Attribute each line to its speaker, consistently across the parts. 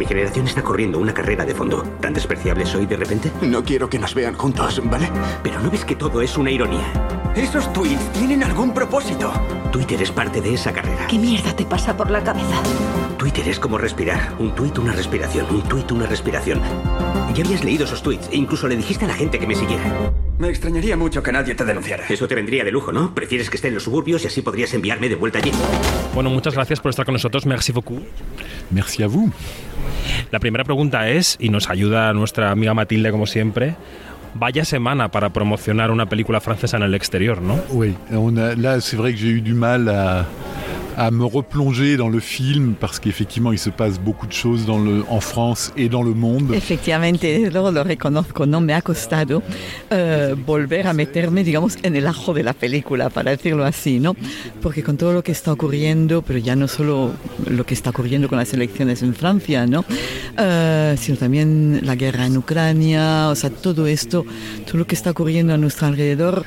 Speaker 1: Mi generación está corriendo una carrera de fondo. ¿Tan despreciable soy de repente?
Speaker 2: No quiero que nos vean juntos, ¿vale?
Speaker 1: Pero ¿no ves que todo es una ironía?
Speaker 2: Esos tweets tienen algún propósito.
Speaker 1: Twitter es parte de esa carrera.
Speaker 3: ¿Qué mierda te pasa por la cabeza?
Speaker 1: Twitter es como respirar. Un tuit, una respiración. Un tuit, una respiración. Ya habías leído esos tweets e incluso le dijiste a la gente que me siguiera.
Speaker 2: Me extrañaría mucho que nadie te denunciara.
Speaker 1: Eso te vendría de lujo, ¿no? Prefieres que esté en los suburbios y así podrías enviarme de vuelta allí.
Speaker 4: Bueno, muchas gracias por estar con nosotros. Merci beaucoup.
Speaker 5: Merci à vous.
Speaker 4: La primera pregunta es, y nos ayuda nuestra amiga Matilde como siempre, vaya semana para promocionar una película francesa en el exterior, ¿no?
Speaker 5: Oui, à me replonger dans le film parce qu'effectivement il se passe beaucoup de choses en France et dans le monde.
Speaker 6: Efectivamente, luego lo reconozco, no me ha costado eh, volver a meterme, digamos, en el ajo de la película, para decirlo así, ¿no? Porque con todo lo que está ocurriendo, pero ya no solo lo que está ocurriendo con las elecciones en Francia, ¿no? Eh, sino también la guerra en Ucrania, o sea, todo esto, todo lo que está ocurriendo a nuestro alrededor,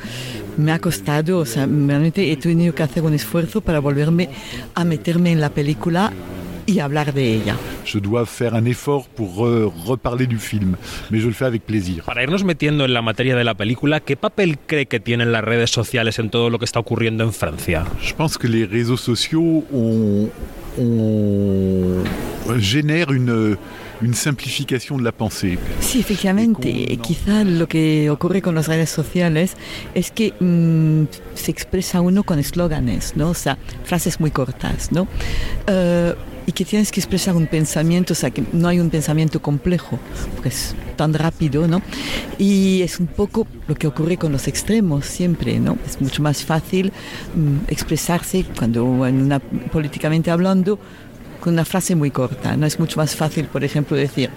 Speaker 6: me ha costado, o sea, realmente he tenido que hacer un esfuerzo para volverme a meterme en la película y hablar de ella.
Speaker 5: Je dois faire un effort pour re- reparler du film, mais je le fais avec plaisir.
Speaker 4: Para irnos metiendo en la materia de la película, ¿qué papel cree que tienen las redes sociales en todo lo que está ocurriendo en Francia?
Speaker 5: Je pense que les réseaux sociaux ont, ont- génèrent une, une simplification de la pensée.
Speaker 6: Sí, efectivamente. Quizá lo que ocurre con las redes sociales es que mm, se expresa uno con eslóganes, ¿no? O sea, frases muy cortas, ¿no? Eh, y que tienes que expresar un pensamiento, o sea, que no hay un pensamiento complejo, porque es tan rápido, ¿no? Y es un poco lo que ocurre con los extremos siempre, ¿no? Es mucho más fácil mm, expresarse cuando en una, políticamente hablando con una frase muy corta. No es mucho más fácil, por ejemplo, decir,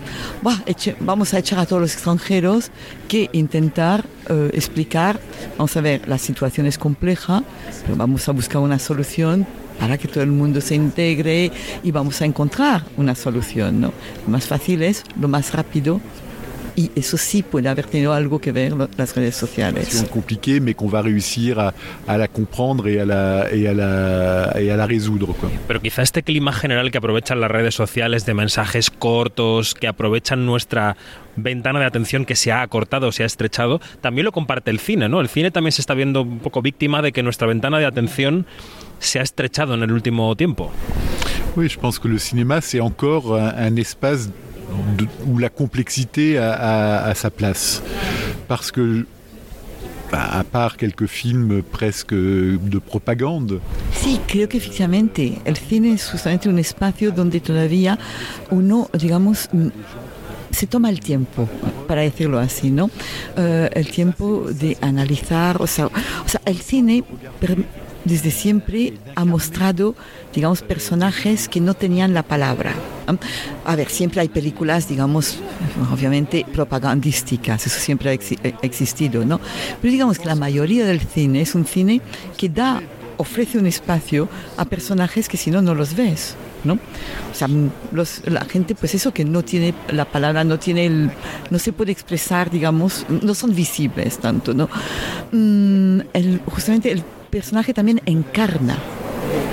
Speaker 6: "Buah, eche- vamos a echar a todos los extranjeros que intentar eh, explicar, vamos a ver, la situación es compleja, pero vamos a buscar una solución para que todo el mundo se integre y vamos a encontrar una solución. ¿no? Lo más fácil es, lo más rápido, y eso sí puede haber tenido algo que ver las redes sociales.
Speaker 5: Situation compliquée, mais qu'on va réussir à, à la comprendre et à la, et à la, et à la résoudre. Quoi.
Speaker 4: Pero quizá este clima general que aprovechan las redes sociales de mensajes cortos, que aprovechan nuestra ventana de atención que se ha acortado, se ha estrechado, también lo comparte el cine, ¿no? El cine también se está viendo un poco víctima de que nuestra ventana de atención se ha estrechado en el último tiempo.
Speaker 5: Oui, je pense que le cinéma, c'est encore un, un espace de- où la complexité a, a- a sa place. Parce que, bah, à part quelques films presque de propagande,
Speaker 6: Sí, creo que efectivamente el cine es justamente un espacio donde todavía uno, digamos, mm, se toma el tiempo, para decirlo así, ¿no? Eh, el tiempo de analizar, o sea, o sea el cine desde siempre ha mostrado, digamos, personajes que no tenían la palabra. A ver, siempre hay películas, digamos, obviamente propagandísticas, eso siempre ha eh, existido, ¿no? Pero digamos que la mayoría del cine es un cine que da, ofrece un espacio a personajes que si no, no los ves. ¿no? O sea, la gente, pues eso que no tiene la palabra, no tiene no se puede expresar, digamos, no son visibles tanto, ¿no? Mm, justamente el personaje también encarna.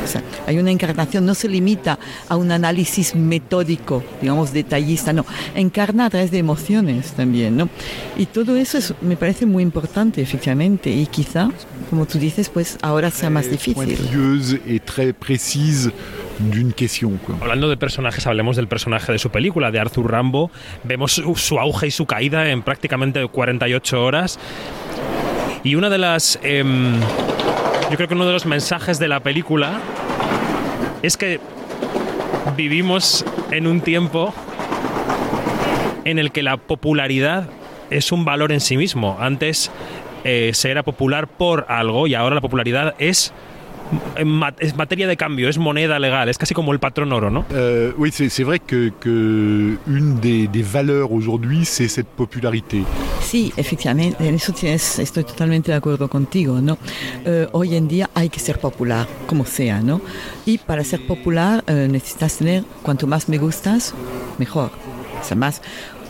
Speaker 6: O sea, hay una encarnación, no se limita a un análisis metódico, digamos, detallista, no, encarna a través de emociones también, ¿no? Y todo eso es- me parece muy importante, efectivamente, y quizá, como tú dices, pues ahora sea más difícil.
Speaker 5: et très précise d'une question. Quoi.
Speaker 4: Hablando de personajes, hablemos del personaje de su película, de Arthur Rambo. Vemos su, su auge y su caída en prácticamente 48 horas. Y una de las... em, yo creo que uno de los mensajes de la película es que vivimos en un tiempo en el que la popularidad es un valor en sí mismo. Antes eh, se era popular por algo y ahora la popularidad es, materia de cambio, es moneda legal, es casi como el patrón oro, ¿no?
Speaker 5: Euh, oui, c'est vrai que, que une des, des valeurs aujourd'hui, c'est cette popularité.
Speaker 6: Sí, efectivamente, en eso tienes, estoy totalmente de acuerdo contigo, ¿no? Eh, hoy en día hay que ser popular, como sea, ¿no? Y para ser popular eh, necesitas tener, cuanto más me gustas, mejor. Además,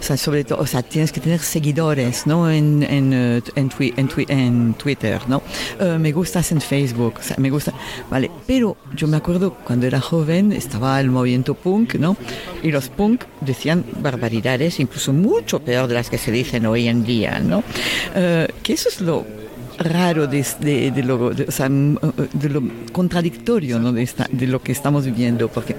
Speaker 6: o sea, sobre todo, o sea, tienes que tener seguidores, ¿no? En, en, eh, en, twi- en, twi- en Twitter, ¿no? Eh, me gustas en Facebook, o sea, me gusta, vale. Pero yo me acuerdo cuando era joven, estaba el movimiento punk, ¿no? Y los punk decían barbaridades, incluso mucho peor de las que se dicen hoy en día, ¿no? Eh, que eso es lo raro de, lo, contradictorio ¿no? de, lo que estamos viviendo. Porque,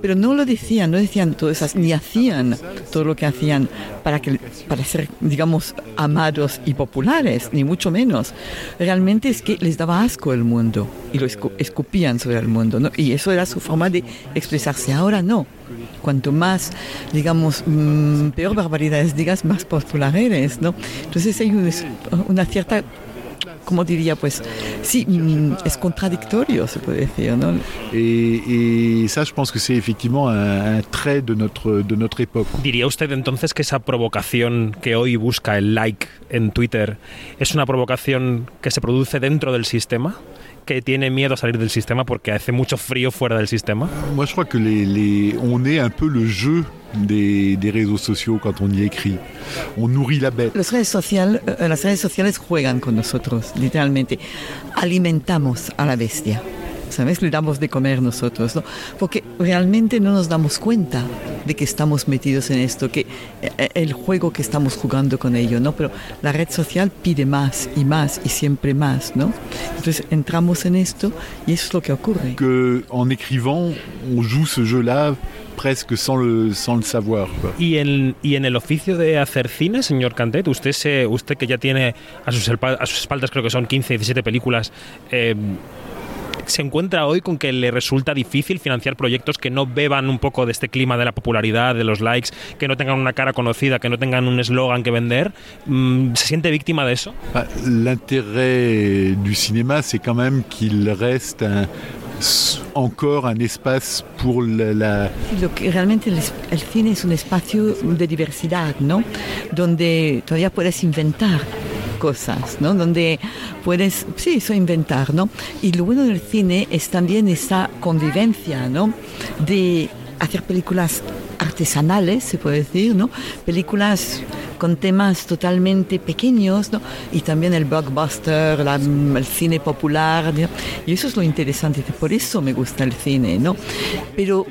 Speaker 6: pero no lo decían, no decían todas esas, ni hacían todo lo que hacían para, que, para ser, digamos, amados y populares, ni mucho menos. Realmente es que les daba asco el mundo y lo escu- escupían sobre el mundo. ¿no? Y eso era su forma de expresarse. Ahora no. Cuanto más, digamos, mm, peor barbaridades digas, más popular eres, ¿no? Entonces hay un- una cierta como diría, pues sí, mm, es contradictorio, se puede decir, ¿no?
Speaker 5: Et, et ça, je pense que c'est effectivement un, un trait de notre, de notre époque.
Speaker 4: ¿Diría usted entonces que esa provocación que hoy busca el like en Twitter es una provocación que se produce dentro del sistema? ¿Que tiene miedo a salir del sistema porque hace mucho frío fuera del sistema?
Speaker 5: Moi, je crois que les, les- on est un peu le jeu des, des réseaux sociaux quand on y écrit. On nourrit la bête.
Speaker 6: Las redes, social, eh, las redes sociales juegan con nosotros, literalmente. Alimentamos a la bestia. ¿Sabes? Le damos de comer nosotros, ¿no? Porque realmente no nos damos cuenta de que estamos metidos en esto, que eh, el juego que estamos jugando con ello, ¿no? Pero la red social pide más y más y siempre más, ¿no? Entonces entramos en esto y eso es lo que ocurre.
Speaker 5: Que, en écrivant, on joue ce jeu-là presque sans le, sans le savoir. quoi.
Speaker 4: Y en, y en el oficio de hacer cine, señor Cantet, usted, se, usted que ya tiene a sus, a sus espaldas creo que son 15, 17 películas, eh, se encuentra hoy con que le resulta difícil financiar proyectos que no beban un poco de este clima de la popularidad, de los likes, que no tengan una cara conocida, que no tengan un eslogan que vender. Mm, ¿Se siente víctima de eso?
Speaker 5: Bah, L'intérêt du cinéma, c'est quand même qu'il reste un- encore un espace pour la, la-
Speaker 6: Lo que realmente el, el cine es un espacio de diversidad, ¿no? Donde todavía puedes inventar cosas, ¿no? Donde puedes, sí, eso inventar, ¿no? Y lo bueno del cine es también esa convivencia, ¿no? De hacer películas artesanales, se puede decir, ¿no? Películas con temas totalmente pequeños, ¿no? Y también el blockbuster, el cine popular, ¿no? Y eso es lo interesante, por eso me gusta el cine, ¿no? Pero,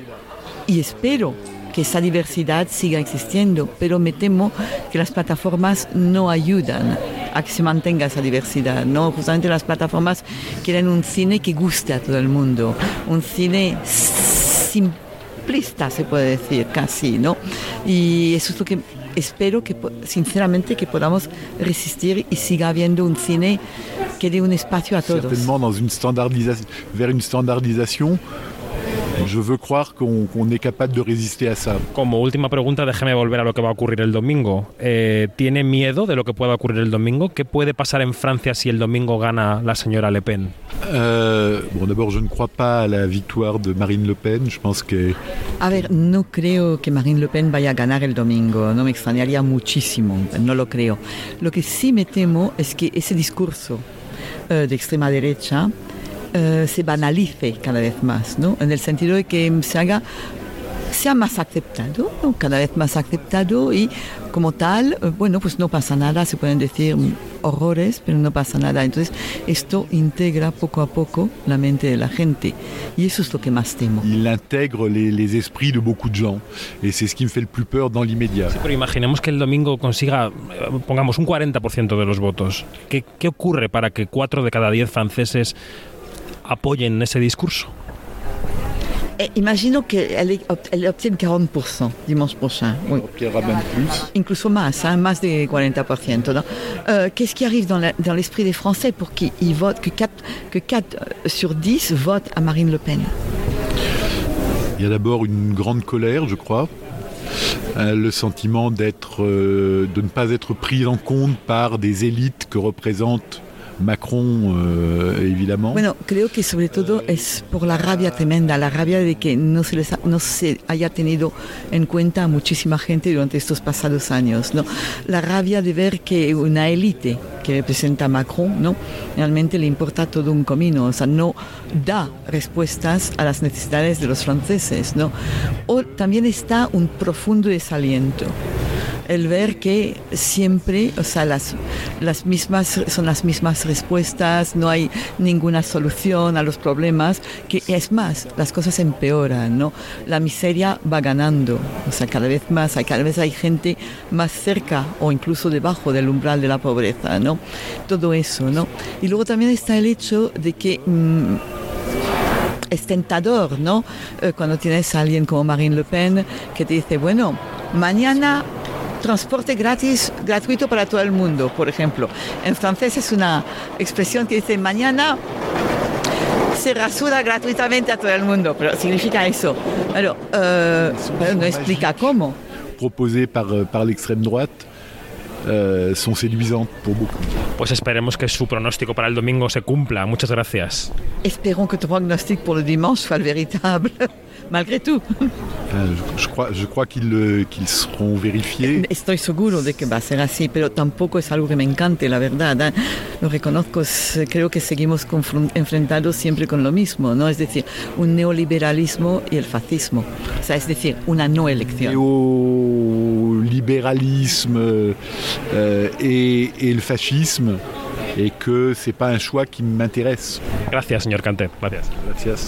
Speaker 6: y espero que esa diversidad siga existiendo, pero me temo que las plataformas no ayudan a que se mantenga esa diversidad, ¿no? Justamente las plataformas quieren un cine que guste a todo el mundo, un cine simplista, se puede decir, casi, ¿no? Y eso es lo que espero que, sinceramente, que podamos resistir y siga habiendo un cine que dé un espacio a todos.
Speaker 5: certainement dans une standardisation, vers une standardisation. Je veux croire qu'on qu'on est capable de résister à ça.
Speaker 4: Como última pregunta, déjeme volver a lo que va a ocurrir el domingo. Eh, ¿Tiene miedo de lo que pueda ocurrir el domingo? ¿Qué puede pasar en Francia si el domingo gana la señora Le Pen?
Speaker 5: Euh, bon, d'abord, je ne crois pas à la victoire de Marine Le Pen. Je pense que
Speaker 6: A ver, no creo que Marine Le Pen vaya a ganar el domingo, no me extrañaría muchísimo, no lo creo. Lo que sí me temo es que ese discurso eh, de extrema derecha eh, se banalice cada vez más, ¿no? En el sentido de que se haga sea más aceptado, ¿no? cada vez más aceptado y como tal, eh, bueno, pues no pasa nada, se pueden decir horrores, pero no pasa nada. Entonces, esto integra poco a poco la mente de la gente y eso es lo que más temo.
Speaker 5: il intègre les, les esprits de beaucoup de gens. Et c'est ce qui me fait le plus peur dans l'immédiat.
Speaker 4: Pero imaginemos que el domingo consiga, eh, pongamos, un 40% de los votos. ¿Qué, ¿Qué ocurre para que 4 de cada 10 franceses apoyen ese discurso?
Speaker 6: Eh, imagino que elle, ob- elle obtiene 40% dimanche prochain. Oui.
Speaker 5: Il y aura même plus.
Speaker 6: Incluso más, hein, más de 40%. ¿no? Euh, Qu'est-ce qui arrive dans l'esprit des Français pour qu'ils votent, que 4, que 4 sur 10 votent à Marine Le Pen?
Speaker 5: Il y a d'abord une grande colère, je crois. Euh, le sentiment d'être, euh, de ne pas être pris en compte par des élites que représente Macron, euh, évidemment.
Speaker 6: Bueno, creo que sobre todo es por la rabia tremenda, la rabia de que no se, les no se haya tenido en cuenta a muchísima gente durante estos pasados años, ¿no? La rabia de ver que una élite que representa a Macron, ¿no? Realmente le importa todo un comino, o sea, no da respuestas a las necesidades de los franceses, ¿no? O también está un profundo desaliento el ver que siempre, o sea, las, las mismas son las mismas respuestas, no hay ninguna solución a los problemas, que es más, las cosas empeoran, ¿no? La miseria va ganando, o sea, cada vez más, hay, cada vez hay gente más cerca o incluso debajo del umbral de la pobreza, ¿no? Todo eso, ¿no? Y luego también está el hecho de que mm, es tentador, ¿no? Eh, cuando tienes a alguien como Marine Le Pen que te dice, bueno, mañana transporte gratis, gratuito para todo el mundo, por ejemplo. En francés es una expresión que dice, mañana se rasura gratuitamente a todo el mundo, pero significa eso. Pero, eh, pero no explica cómo.
Speaker 5: proposées par, euh, par l'extrême droite euh, sont séduisantes pour beaucoup.
Speaker 4: Pues esperemos que su pronóstico para el domingo se cumpla. Muchas gracias.
Speaker 6: Espérons que tu pronostic pour le dimanche soit le véritable, malgré tout.
Speaker 5: Je, crois, je crois qu'ils euh, qu'ils seront vérifiés.
Speaker 6: Estoy seguro de que va a ser así, pero tampoco es algo que me encante, la verdad. ¿eh? Lo reconozco, creo que seguimos enfrentados siempre con lo mismo, ¿no? Es decir, un neoliberalismo y el fascismo. O sea, es decir, una no elección.
Speaker 5: néolibéralisme euh, et, et le fascisme et que c'est pas un choix qui m'intéresse.
Speaker 4: Gracias, señor Canté. Gracias.
Speaker 5: Gracias.